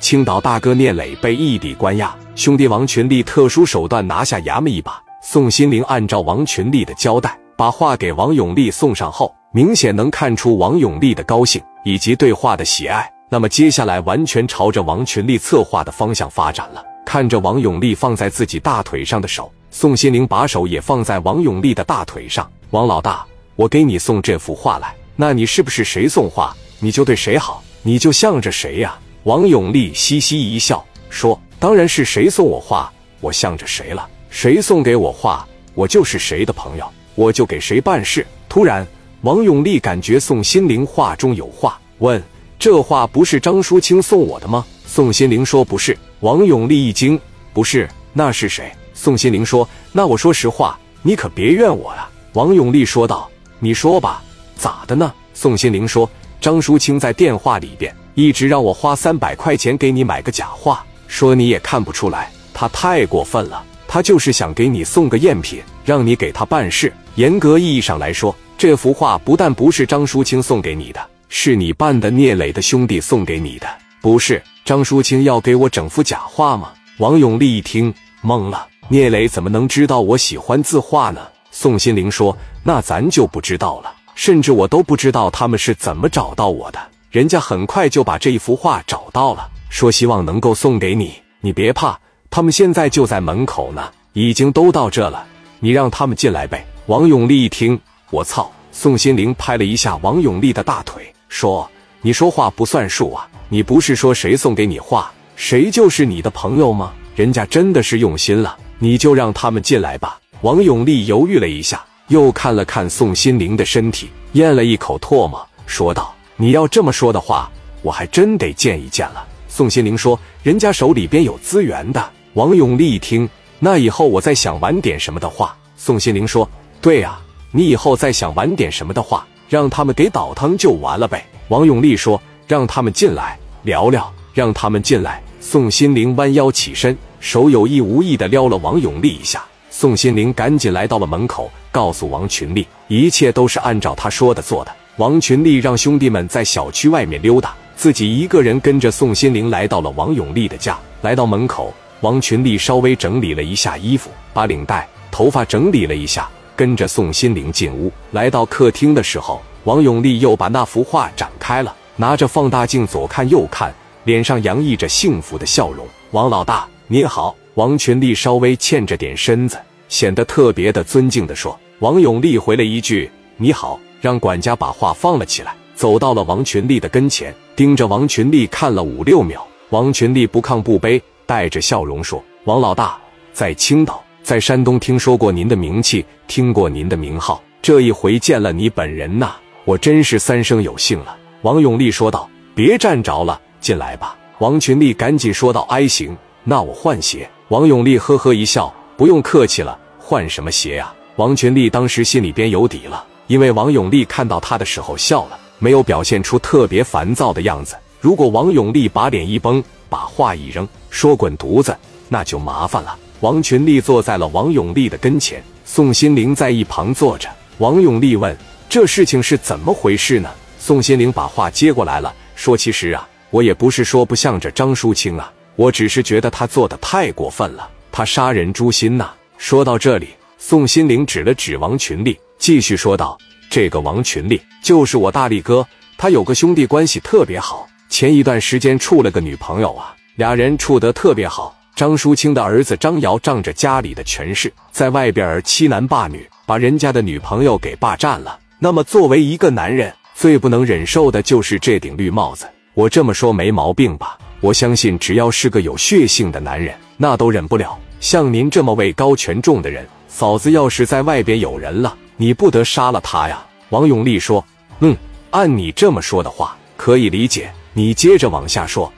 青岛大哥聂磊被异地关押，兄弟王群力特殊手段拿下衙门一把。宋心凌按照王群力的交代，把话给王永利送上后，明显能看出王永利的高兴以及对话的喜爱。那么接下来完全朝着王群力策划的方向发展了。看着王永利放在自己大腿上的手，宋心凌把手也放在王永利的大腿上。王老大，我给你送这幅画来，那你是不是谁送画，你就对谁好，你就向着谁呀？王永利嘻嘻一笑说：“当然是谁送我画，我向着谁了。谁送给我画，我就是谁的朋友，我就给谁办事。”突然，王永利感觉宋心凌话中有话，问：“这画不是张淑清送我的吗？”宋心凌说：“不是。”王永利一惊：“不是，那是谁？”宋心凌说：“那我说实话，你可别怨我呀。”王永利说道：“你说吧，咋的呢？”宋心凌说：“张淑清在电话里边。”一直让我花三百块钱给你买个假画，说你也看不出来，他太过分了。他就是想给你送个赝品，让你给他办事。严格意义上来说，这幅画不但不是张淑清送给你的，是你扮的聂磊的兄弟送给你的。不是张淑清要给我整幅假画吗？王永利一听懵了，聂磊怎么能知道我喜欢字画呢？宋心凌说：“那咱就不知道了，甚至我都不知道他们是怎么找到我的。”人家很快就把这一幅画找到了，说希望能够送给你。你别怕，他们现在就在门口呢，已经都到这了。你让他们进来呗。王永利一听，我操！宋心凌拍了一下王永利的大腿，说：“你说话不算数啊！你不是说谁送给你画，谁就是你的朋友吗？人家真的是用心了，你就让他们进来吧。”王永利犹豫了一下，又看了看宋心凌的身体，咽了一口唾沫，说道。你要这么说的话，我还真得见一见了。宋心凌说：“人家手里边有资源的。”王永利一听，那以后我再想玩点什么的话，宋心凌说：“对呀，你以后再想玩点什么的话，让他们给倒腾就完了呗。”王永利说：“让他们进来聊聊，让他们进来。”宋心凌弯腰起身，手有意无意的撩了王永利一下。宋心凌赶紧来到了门口，告诉王群力，一切都是按照他说的做的。王群力让兄弟们在小区外面溜达，自己一个人跟着宋心凌来到了王永利的家。来到门口，王群力稍微整理了一下衣服，把领带、头发整理了一下，跟着宋心凌进屋。来到客厅的时候，王永利又把那幅画展开了，拿着放大镜左看右看，脸上洋溢着幸福的笑容。王老大，你好。王群力稍微欠着点身子，显得特别的尊敬的说。王永利回了一句：“你好。”让管家把画放了起来，走到了王群力的跟前，盯着王群力看了五六秒。王群力不亢不卑，带着笑容说：“王老大，在青岛，在山东听说过您的名气，听过您的名号，这一回见了你本人呐，我真是三生有幸了。”王永利说道：“别站着了，进来吧。”王群力赶紧说道：“哎，行，那我换鞋。”王永利呵呵一笑：“不用客气了，换什么鞋呀？”王群力当时心里边有底了。因为王永利看到他的时候笑了，没有表现出特别烦躁的样子。如果王永利把脸一绷，把话一扔，说滚犊子，那就麻烦了。王群力坐在了王永利的跟前，宋心凌在一旁坐着。王永利问：“这事情是怎么回事呢？”宋心凌把话接过来了，说：“其实啊，我也不是说不向着张淑清啊，我只是觉得他做的太过分了，他杀人诛心呐。”说到这里，宋心凌指了指王群力。继续说道：“这个王群力就是我大力哥，他有个兄弟关系特别好，前一段时间处了个女朋友啊，俩人处得特别好。张淑清的儿子张瑶仗着家里的权势，在外边欺男霸女，把人家的女朋友给霸占了。那么作为一个男人，最不能忍受的就是这顶绿帽子。我这么说没毛病吧？我相信只要是个有血性的男人，那都忍不了。像您这么位高权重的人，嫂子要是在外边有人了。”你不得杀了他呀！王永利说：“嗯，按你这么说的话，可以理解。你接着往下说。”